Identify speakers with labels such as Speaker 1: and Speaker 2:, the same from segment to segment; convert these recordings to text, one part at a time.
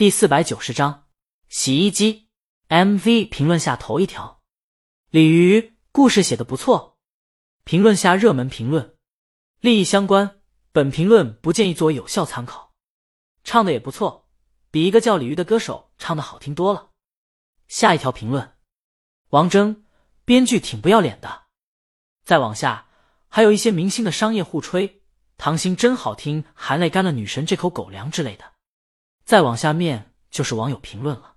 Speaker 1: 第四百九十章洗衣机 MV 评论下头一条，鲤鱼故事写的不错。评论下热门评论，利益相关，本评论不建议作为有效参考。唱的也不错，比一个叫鲤鱼的歌手唱的好听多了。下一条评论，王铮编剧挺不要脸的。再往下，还有一些明星的商业互吹，唐星真好听，含泪干了女神这口狗粮之类的。再往下面就是网友评论了。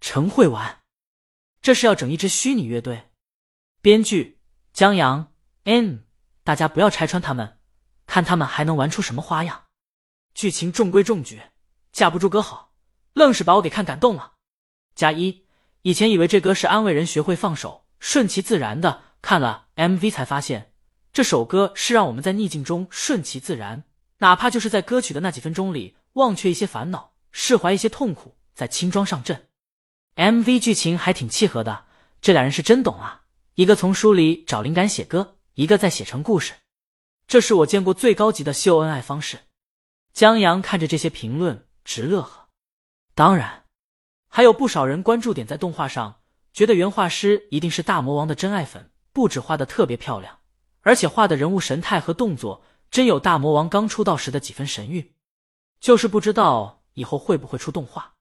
Speaker 1: 陈慧玩，这是要整一支虚拟乐队。编剧江阳 N，大家不要拆穿他们，看他们还能玩出什么花样。剧情中规中矩，架不住歌好，愣是把我给看感动了。加一，以前以为这歌是安慰人学会放手，顺其自然的，看了 MV 才发现，这首歌是让我们在逆境中顺其自然，哪怕就是在歌曲的那几分钟里忘却一些烦恼。释怀一些痛苦，再轻装上阵。MV 剧情还挺契合的，这俩人是真懂啊！一个从书里找灵感写歌，一个在写成故事，这是我见过最高级的秀恩爱方式。江阳看着这些评论直乐呵。当然，还有不少人关注点在动画上，觉得原画师一定是大魔王的真爱粉，不止画的特别漂亮，而且画的人物神态和动作真有大魔王刚出道时的几分神韵，就是不知道。以后会不会出动画？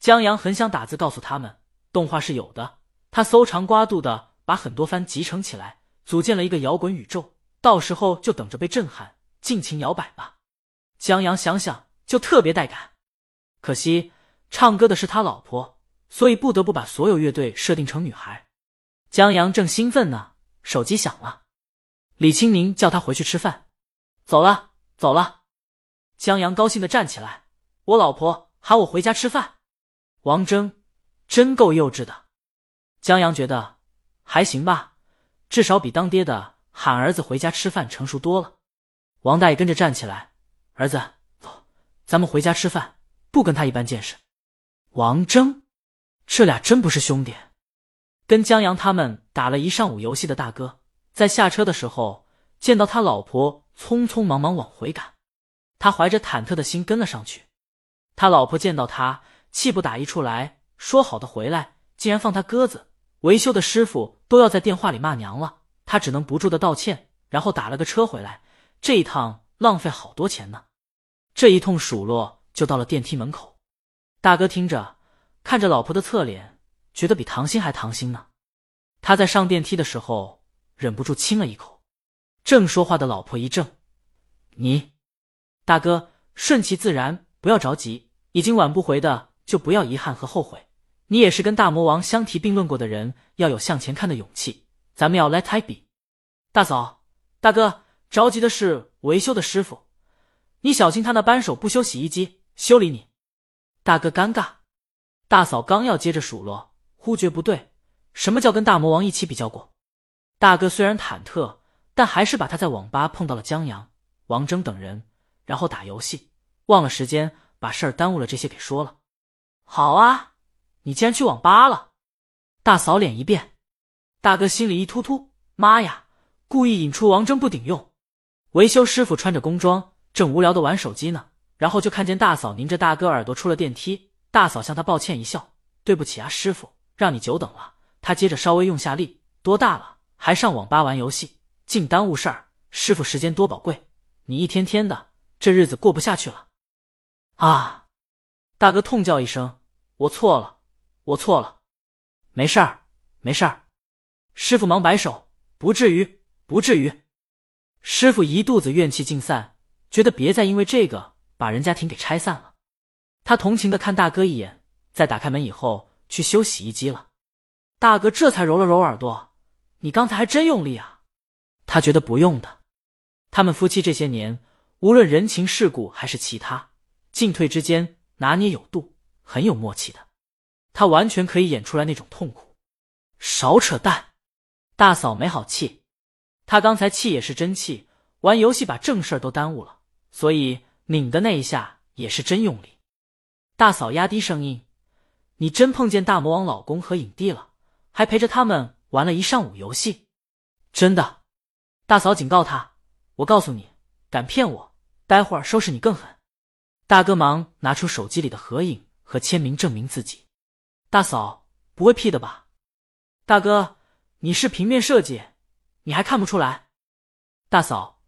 Speaker 1: 江阳很想打字告诉他们，动画是有的。他搜肠刮肚的把很多番集成起来，组建了一个摇滚宇宙。到时候就等着被震撼，尽情摇摆吧。江阳想想就特别带感。可惜唱歌的是他老婆，所以不得不把所有乐队设定成女孩。江阳正兴奋呢，手机响了，李青宁叫他回去吃饭。走了，走了。江阳高兴的站起来。我老婆喊我回家吃饭，王峥真够幼稚的。江阳觉得还行吧，至少比当爹的喊儿子回家吃饭成熟多了。王大爷跟着站起来，儿子，走，咱们回家吃饭，不跟他一般见识。王峥，这俩真不是兄弟。跟江阳他们打了一上午游戏的大哥，在下车的时候见到他老婆匆匆忙忙往回赶，他怀着忐忑的心跟了上去。他老婆见到他，气不打一处来，说好的回来，竟然放他鸽子。维修的师傅都要在电话里骂娘了，他只能不住的道歉，然后打了个车回来。这一趟浪费好多钱呢。这一通数落就到了电梯门口。大哥听着，看着老婆的侧脸，觉得比唐心还唐心呢。他在上电梯的时候忍不住亲了一口。正说话的老婆一怔：“你，大哥，顺其自然，不要着急。”已经挽不回的，就不要遗憾和后悔。你也是跟大魔王相提并论过的人，要有向前看的勇气。咱们要 let it be。大嫂、大哥，着急的是维修的师傅，你小心他那扳手不修洗衣机，修理你。大哥尴尬，大嫂刚要接着数落，忽觉不对，什么叫跟大魔王一起比较过？大哥虽然忐忑，但还是把他在网吧碰到了江阳、王峥等人，然后打游戏，忘了时间。把事儿耽误了，这些给说了。好啊，你竟然去网吧了！大嫂脸一变，大哥心里一突突，妈呀！故意引出王峥不顶用。维修师傅穿着工装，正无聊的玩手机呢，然后就看见大嫂拧着大哥耳朵出了电梯。大嫂向他抱歉一笑：“对不起啊，师傅，让你久等了。”他接着稍微用下力：“多大了，还上网吧玩游戏，净耽误事儿。师傅时间多宝贵，你一天天的，这日子过不下去了。”啊！大哥痛叫一声：“我错了，我错了，没事儿，没事儿。”师傅忙摆手：“不至于，不至于。”师傅一肚子怨气尽散，觉得别再因为这个把人家庭给拆散了。他同情的看大哥一眼，在打开门以后去修洗衣机了。大哥这才揉了揉耳朵：“你刚才还真用力啊！”他觉得不用的。他们夫妻这些年，无论人情世故还是其他。进退之间拿捏有度，很有默契的，他完全可以演出来那种痛苦。少扯淡，大嫂没好气，他刚才气也是真气，玩游戏把正事儿都耽误了，所以拧的那一下也是真用力。大嫂压低声音：“你真碰见大魔王老公和影帝了，还陪着他们玩了一上午游戏？真的？”大嫂警告他：“我告诉你，敢骗我，待会儿收拾你更狠。”大哥忙拿出手机里的合影和签名证明自己。大嫂不会 P 的吧？大哥，你是平面设计，你还看不出来？大嫂，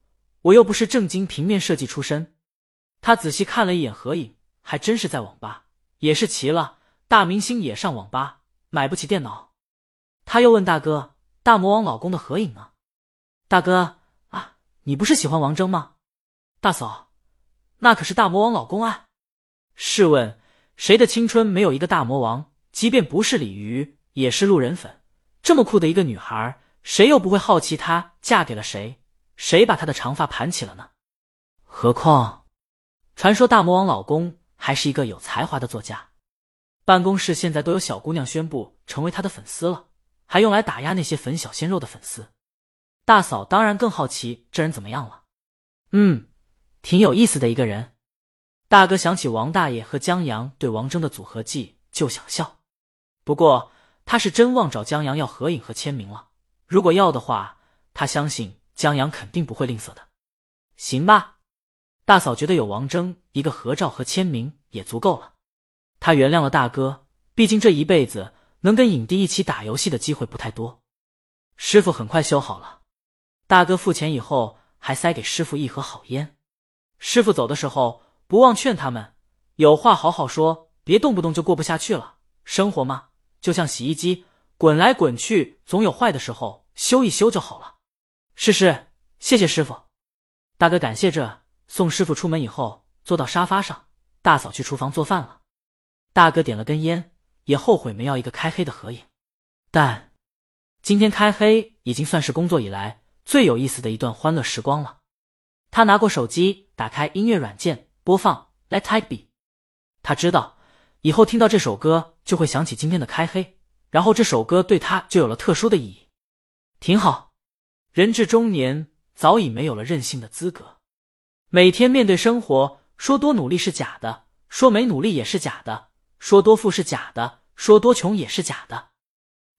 Speaker 1: 我又不是正经平面设计出身。他仔细看了一眼合影，还真是在网吧，也是奇了，大明星也上网吧，买不起电脑。他又问大哥：“大魔王老公的合影呢？”大哥啊，你不是喜欢王峥吗？大嫂，那可是大魔王老公啊！试问谁的青春没有一个大魔王？即便不是鲤鱼，也是路人粉。这么酷的一个女孩，谁又不会好奇她嫁给了谁？谁把她的长发盘起了呢？何况，传说大魔王老公还是一个有才华的作家。办公室现在都有小姑娘宣布成为他的粉丝了，还用来打压那些粉小鲜肉的粉丝。大嫂当然更好奇这人怎么样了。嗯，挺有意思的一个人。大哥想起王大爷和江阳对王峥的组合技就想笑。不过他是真忘找江阳要合影和签名了。如果要的话，他相信江阳肯定不会吝啬的。行吧，大嫂觉得有王峥一个合照和签名也足够了。他原谅了大哥，毕竟这一辈子能跟影帝一起打游戏的机会不太多。师傅很快修好了。大哥付钱以后，还塞给师傅一盒好烟。师傅走的时候，不忘劝他们：有话好好说，别动不动就过不下去了。生活嘛，就像洗衣机，滚来滚去，总有坏的时候，修一修就好了。是是，谢谢师傅。大哥感谢着，送师傅出门以后，坐到沙发上。大嫂去厨房做饭了。大哥点了根烟，也后悔没要一个开黑的合影。但今天开黑已经算是工作以来。最有意思的一段欢乐时光了。他拿过手机，打开音乐软件，播放《Let It Be》。他知道以后听到这首歌就会想起今天的开黑，然后这首歌对他就有了特殊的意义。挺好，人至中年早已没有了任性的资格。每天面对生活，说多努力是假的，说没努力也是假的，说多富是假的，说多穷也是假的。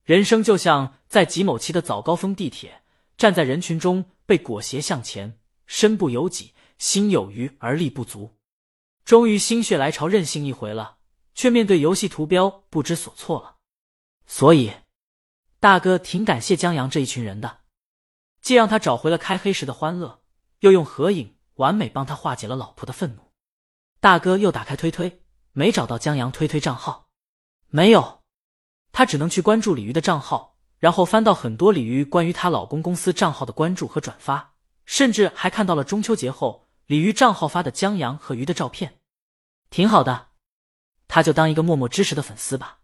Speaker 1: 人生就像在挤某期的早高峰地铁。站在人群中，被裹挟向前，身不由己，心有余而力不足。终于心血来潮，任性一回了，却面对游戏图标不知所措了。所以，大哥挺感谢江阳这一群人的，既让他找回了开黑时的欢乐，又用合影完美帮他化解了老婆的愤怒。大哥又打开推推，没找到江阳推推账号，没有，他只能去关注鲤鱼的账号。然后翻到很多鲤鱼关于她老公公司账号的关注和转发，甚至还看到了中秋节后鲤鱼账号发的江阳和鱼的照片，挺好的，他就当一个默默支持的粉丝吧。